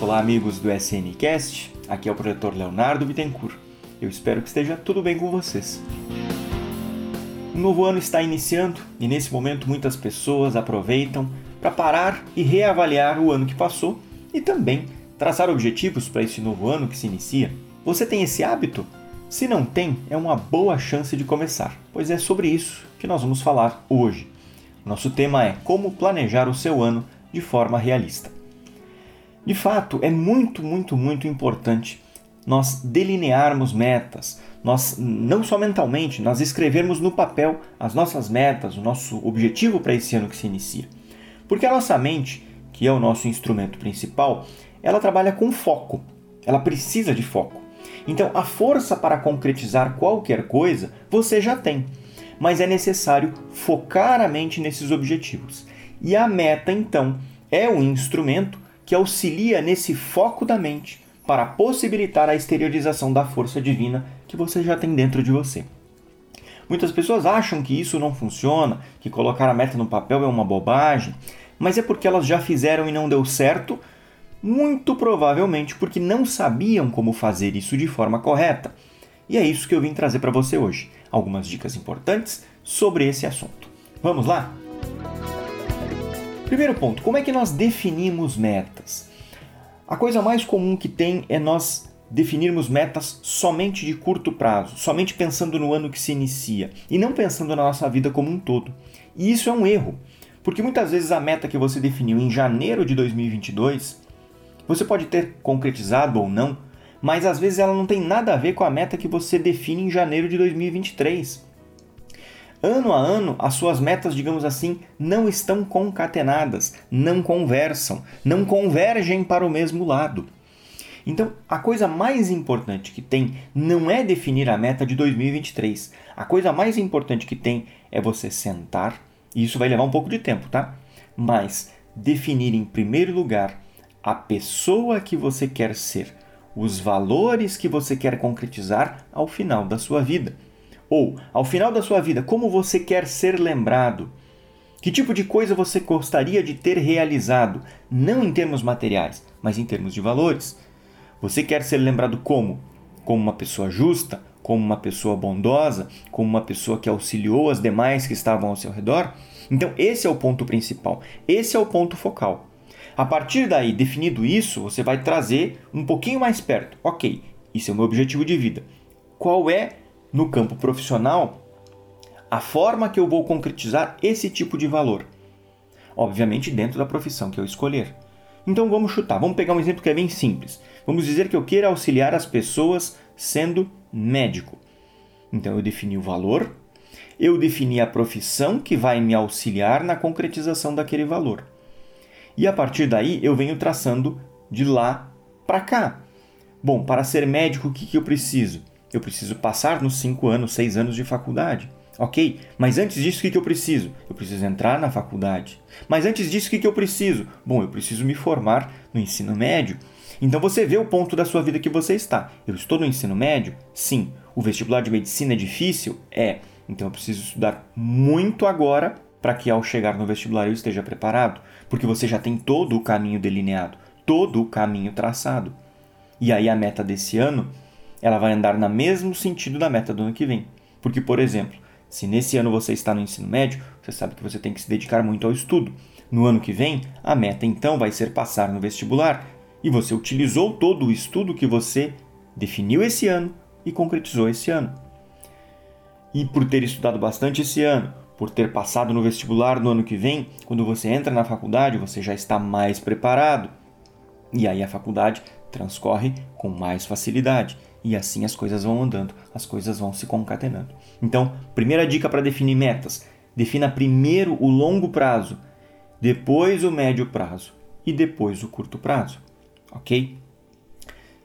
Olá, amigos do SNCast. Aqui é o projetor Leonardo Bittencourt. Eu espero que esteja tudo bem com vocês. Um novo ano está iniciando e nesse momento muitas pessoas aproveitam para parar e reavaliar o ano que passou e também traçar objetivos para esse novo ano que se inicia. Você tem esse hábito? Se não tem, é uma boa chance de começar, pois é sobre isso que nós vamos falar hoje. Nosso tema é como planejar o seu ano de forma realista. De fato, é muito, muito, muito importante nós delinearmos metas, nós não só mentalmente, nós escrevermos no papel as nossas metas, o nosso objetivo para esse ano que se inicia. Porque a nossa mente, que é o nosso instrumento principal, ela trabalha com foco. Ela precisa de foco. Então, a força para concretizar qualquer coisa você já tem, mas é necessário focar a mente nesses objetivos. E a meta, então, é um instrumento que auxilia nesse foco da mente para possibilitar a exteriorização da força divina que você já tem dentro de você. Muitas pessoas acham que isso não funciona, que colocar a meta no papel é uma bobagem, mas é porque elas já fizeram e não deu certo muito provavelmente porque não sabiam como fazer isso de forma correta. E é isso que eu vim trazer para você hoje. Algumas dicas importantes sobre esse assunto. Vamos lá? Primeiro ponto: como é que nós definimos metas? A coisa mais comum que tem é nós definirmos metas somente de curto prazo, somente pensando no ano que se inicia e não pensando na nossa vida como um todo. E isso é um erro, porque muitas vezes a meta que você definiu em janeiro de 2022 você pode ter concretizado ou não, mas às vezes ela não tem nada a ver com a meta que você define em janeiro de 2023. Ano a ano, as suas metas, digamos assim, não estão concatenadas, não conversam, não convergem para o mesmo lado. Então, a coisa mais importante que tem não é definir a meta de 2023. A coisa mais importante que tem é você sentar, e isso vai levar um pouco de tempo, tá? Mas definir em primeiro lugar a pessoa que você quer ser, os valores que você quer concretizar ao final da sua vida. Ou, ao final da sua vida, como você quer ser lembrado? Que tipo de coisa você gostaria de ter realizado, não em termos materiais, mas em termos de valores? Você quer ser lembrado como? Como uma pessoa justa, como uma pessoa bondosa, como uma pessoa que auxiliou as demais que estavam ao seu redor? Então, esse é o ponto principal, esse é o ponto focal. A partir daí, definido isso, você vai trazer um pouquinho mais perto. Ok, isso é o meu objetivo de vida. Qual é, no campo profissional, a forma que eu vou concretizar esse tipo de valor? Obviamente, dentro da profissão que eu escolher. Então vamos chutar, vamos pegar um exemplo que é bem simples. Vamos dizer que eu queira auxiliar as pessoas sendo médico. Então eu defini o valor, eu defini a profissão que vai me auxiliar na concretização daquele valor. E a partir daí eu venho traçando de lá para cá. Bom, para ser médico, o que, que eu preciso? Eu preciso passar nos 5 anos, 6 anos de faculdade. Ok, mas antes disso, o que, que eu preciso? Eu preciso entrar na faculdade. Mas antes disso, o que, que eu preciso? Bom, eu preciso me formar no ensino médio. Então você vê o ponto da sua vida que você está. Eu estou no ensino médio? Sim. O vestibular de medicina é difícil? É. Então eu preciso estudar muito agora para que ao chegar no vestibular eu esteja preparado, porque você já tem todo o caminho delineado, todo o caminho traçado. E aí a meta desse ano, ela vai andar no mesmo sentido da meta do ano que vem. Porque, por exemplo, se nesse ano você está no ensino médio, você sabe que você tem que se dedicar muito ao estudo. No ano que vem, a meta então vai ser passar no vestibular, e você utilizou todo o estudo que você definiu esse ano e concretizou esse ano. E por ter estudado bastante esse ano, por ter passado no vestibular no ano que vem, quando você entra na faculdade, você já está mais preparado. E aí a faculdade transcorre com mais facilidade. E assim as coisas vão andando, as coisas vão se concatenando. Então, primeira dica para definir metas: defina primeiro o longo prazo, depois o médio prazo e depois o curto prazo. Ok?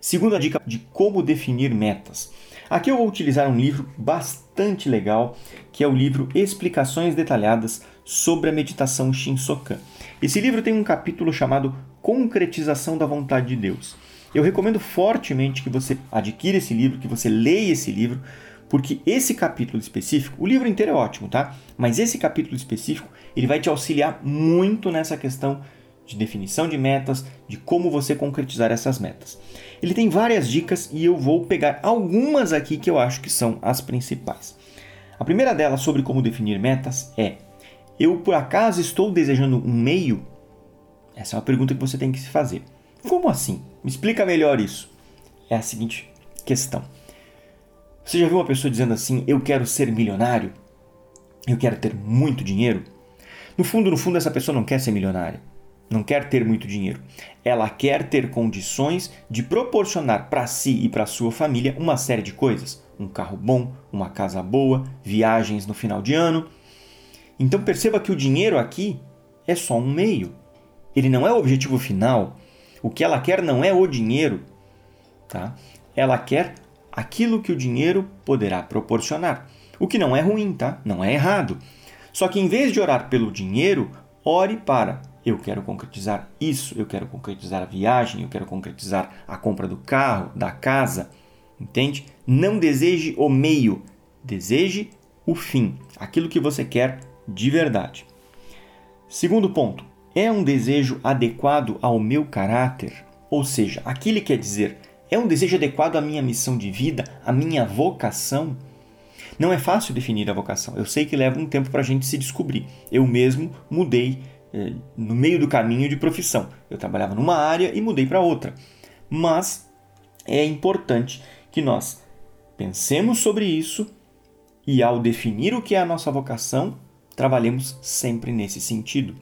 Segunda dica de como definir metas. Aqui eu vou utilizar um livro bastante legal, que é o livro Explicações Detalhadas sobre a Meditação Shinsokan. Esse livro tem um capítulo chamado Concretização da Vontade de Deus. Eu recomendo fortemente que você adquira esse livro, que você leia esse livro, porque esse capítulo específico, o livro inteiro é ótimo, tá? Mas esse capítulo específico, ele vai te auxiliar muito nessa questão de definição de metas, de como você concretizar essas metas. Ele tem várias dicas e eu vou pegar algumas aqui que eu acho que são as principais. A primeira delas sobre como definir metas é: eu por acaso estou desejando um meio? Essa é uma pergunta que você tem que se fazer. Como assim? Me explica melhor isso. É a seguinte questão. Você já viu uma pessoa dizendo assim: Eu quero ser milionário? Eu quero ter muito dinheiro? No fundo, no fundo, essa pessoa não quer ser milionária. Não quer ter muito dinheiro. Ela quer ter condições de proporcionar para si e para sua família uma série de coisas: um carro bom, uma casa boa, viagens no final de ano. Então perceba que o dinheiro aqui é só um meio. Ele não é o objetivo final. O que ela quer não é o dinheiro, tá? Ela quer aquilo que o dinheiro poderá proporcionar. O que não é ruim, tá? Não é errado. Só que em vez de orar pelo dinheiro, ore para eu quero concretizar isso, eu quero concretizar a viagem, eu quero concretizar a compra do carro, da casa. Entende? Não deseje o meio, deseje o fim, aquilo que você quer de verdade. Segundo ponto, é um desejo adequado ao meu caráter? Ou seja, aquilo quer dizer, é um desejo adequado à minha missão de vida, à minha vocação? Não é fácil definir a vocação. Eu sei que leva um tempo para a gente se descobrir. Eu mesmo mudei no meio do caminho de profissão. Eu trabalhava numa área e mudei para outra. Mas é importante que nós pensemos sobre isso e, ao definir o que é a nossa vocação, trabalhemos sempre nesse sentido.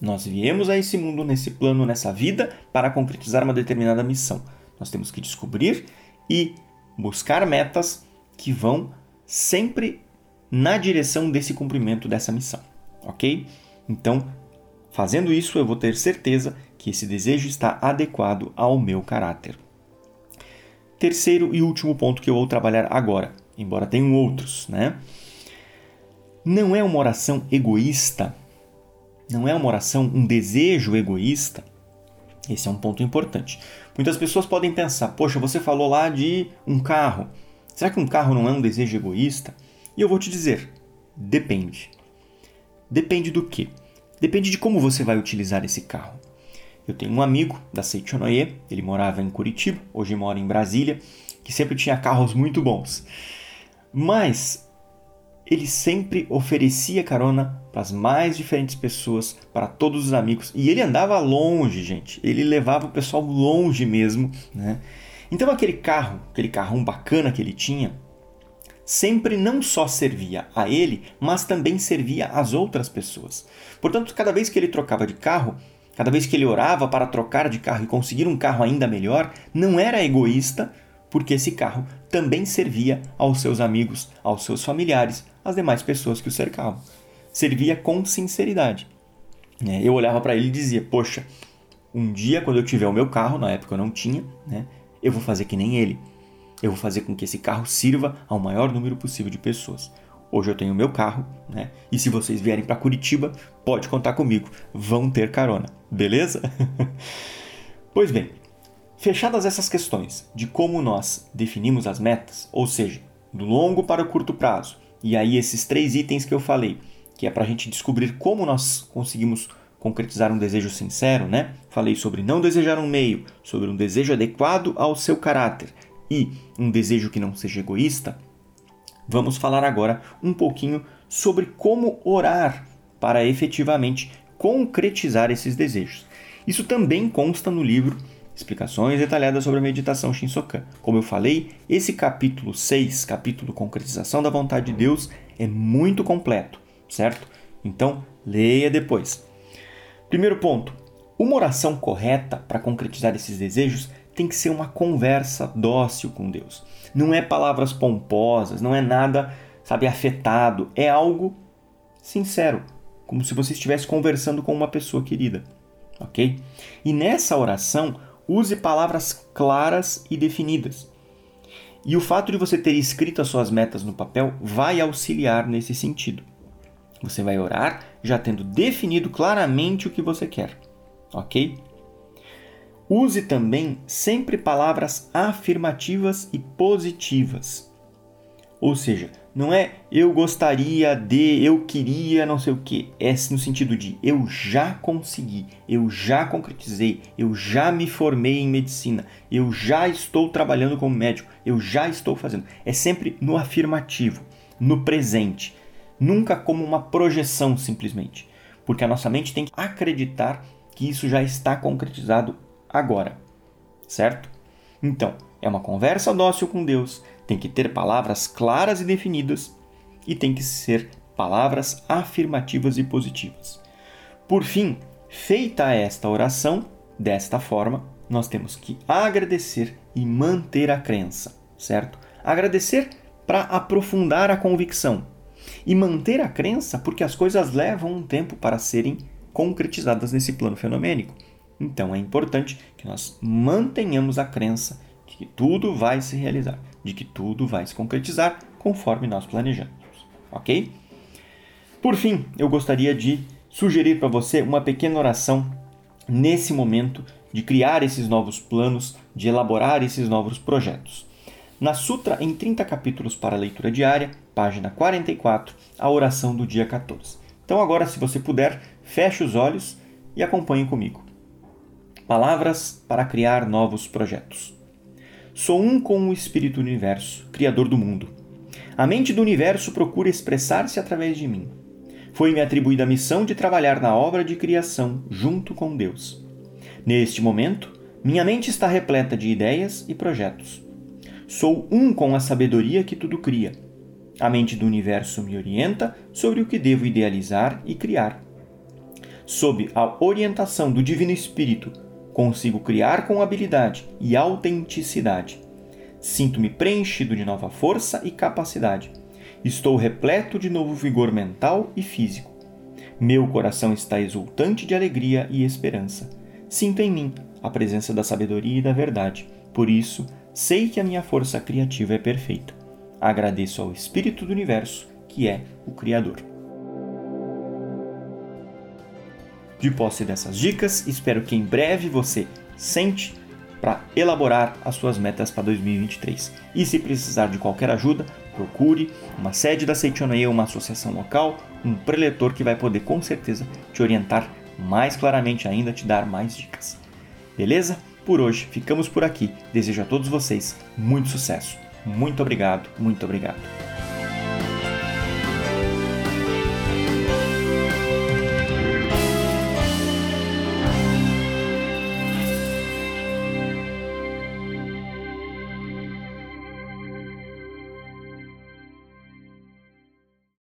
Nós viemos a esse mundo, nesse plano, nessa vida, para concretizar uma determinada missão. Nós temos que descobrir e buscar metas que vão sempre na direção desse cumprimento dessa missão, ok? Então, fazendo isso, eu vou ter certeza que esse desejo está adequado ao meu caráter. Terceiro e último ponto que eu vou trabalhar agora, embora tenham outros, né? Não é uma oração egoísta, não é uma oração, um desejo egoísta. Esse é um ponto importante. Muitas pessoas podem pensar: poxa, você falou lá de um carro. Será que um carro não é um desejo egoísta? E eu vou te dizer: depende. Depende do que? Depende de como você vai utilizar esse carro. Eu tenho um amigo da Seichonoye, ele morava em Curitiba, hoje mora em Brasília, que sempre tinha carros muito bons. Mas ele sempre oferecia carona para as mais diferentes pessoas, para todos os amigos. E ele andava longe, gente. Ele levava o pessoal longe mesmo, né? Então aquele carro, aquele carrão bacana que ele tinha, sempre não só servia a ele, mas também servia às outras pessoas. Portanto, cada vez que ele trocava de carro, cada vez que ele orava para trocar de carro e conseguir um carro ainda melhor, não era egoísta, porque esse carro também servia aos seus amigos, aos seus familiares, às demais pessoas que o cercavam. Servia com sinceridade. É, eu olhava para ele e dizia: Poxa, um dia quando eu tiver o meu carro, na época eu não tinha, né, eu vou fazer que nem ele. Eu vou fazer com que esse carro sirva ao maior número possível de pessoas. Hoje eu tenho meu carro, né? E se vocês vierem para Curitiba, pode contar comigo. Vão ter carona, beleza? pois bem, Fechadas essas questões de como nós definimos as metas, ou seja, do longo para o curto prazo, e aí esses três itens que eu falei, que é para a gente descobrir como nós conseguimos concretizar um desejo sincero, né? Falei sobre não desejar um meio, sobre um desejo adequado ao seu caráter e um desejo que não seja egoísta. Vamos falar agora um pouquinho sobre como orar para efetivamente concretizar esses desejos. Isso também consta no livro explicações detalhadas sobre a meditação Shinsokan. Como eu falei, esse capítulo 6, capítulo Concretização da Vontade de Deus, é muito completo, certo? Então, leia depois. Primeiro ponto: uma oração correta para concretizar esses desejos tem que ser uma conversa dócil com Deus. Não é palavras pomposas, não é nada, sabe, afetado, é algo sincero, como se você estivesse conversando com uma pessoa querida, ok? E nessa oração, use palavras claras e definidas. E o fato de você ter escrito as suas metas no papel vai auxiliar nesse sentido. Você vai orar já tendo definido claramente o que você quer, ok? Use também sempre palavras afirmativas e positivas. Ou seja, não é eu gostaria de, eu queria, não sei o que. É no sentido de eu já consegui, eu já concretizei, eu já me formei em medicina, eu já estou trabalhando como médico, eu já estou fazendo. É sempre no afirmativo, no presente. Nunca como uma projeção simplesmente. Porque a nossa mente tem que acreditar que isso já está concretizado agora. Certo? Então, é uma conversa dócil com Deus, tem que ter palavras claras e definidas e tem que ser palavras afirmativas e positivas. Por fim, feita esta oração, desta forma, nós temos que agradecer e manter a crença, certo? Agradecer para aprofundar a convicção e manter a crença porque as coisas levam um tempo para serem concretizadas nesse plano fenomênico. Então é importante que nós mantenhamos a crença de que tudo vai se realizar, de que tudo vai se concretizar conforme nós planejamos, ok? Por fim, eu gostaria de sugerir para você uma pequena oração nesse momento de criar esses novos planos, de elaborar esses novos projetos. Na Sutra, em 30 capítulos para leitura diária, página 44, a oração do dia 14. Então, agora, se você puder, feche os olhos e acompanhe comigo. Palavras para criar novos projetos. Sou um com o Espírito do Universo, Criador do mundo. A mente do universo procura expressar-se através de mim. Foi-me atribuída a missão de trabalhar na obra de criação junto com Deus. Neste momento, minha mente está repleta de ideias e projetos. Sou um com a sabedoria que tudo cria. A mente do universo me orienta sobre o que devo idealizar e criar. Sob a orientação do Divino Espírito, Consigo criar com habilidade e autenticidade. Sinto-me preenchido de nova força e capacidade. Estou repleto de novo vigor mental e físico. Meu coração está exultante de alegria e esperança. Sinto em mim a presença da sabedoria e da verdade. Por isso, sei que a minha força criativa é perfeita. Agradeço ao Espírito do Universo, que é o Criador. De posse dessas dicas, espero que em breve você sente para elaborar as suas metas para 2023. E se precisar de qualquer ajuda, procure uma sede da Seichonae, uma associação local, um preletor que vai poder com certeza te orientar mais claramente ainda, te dar mais dicas. Beleza? Por hoje ficamos por aqui. Desejo a todos vocês muito sucesso. Muito obrigado, muito obrigado.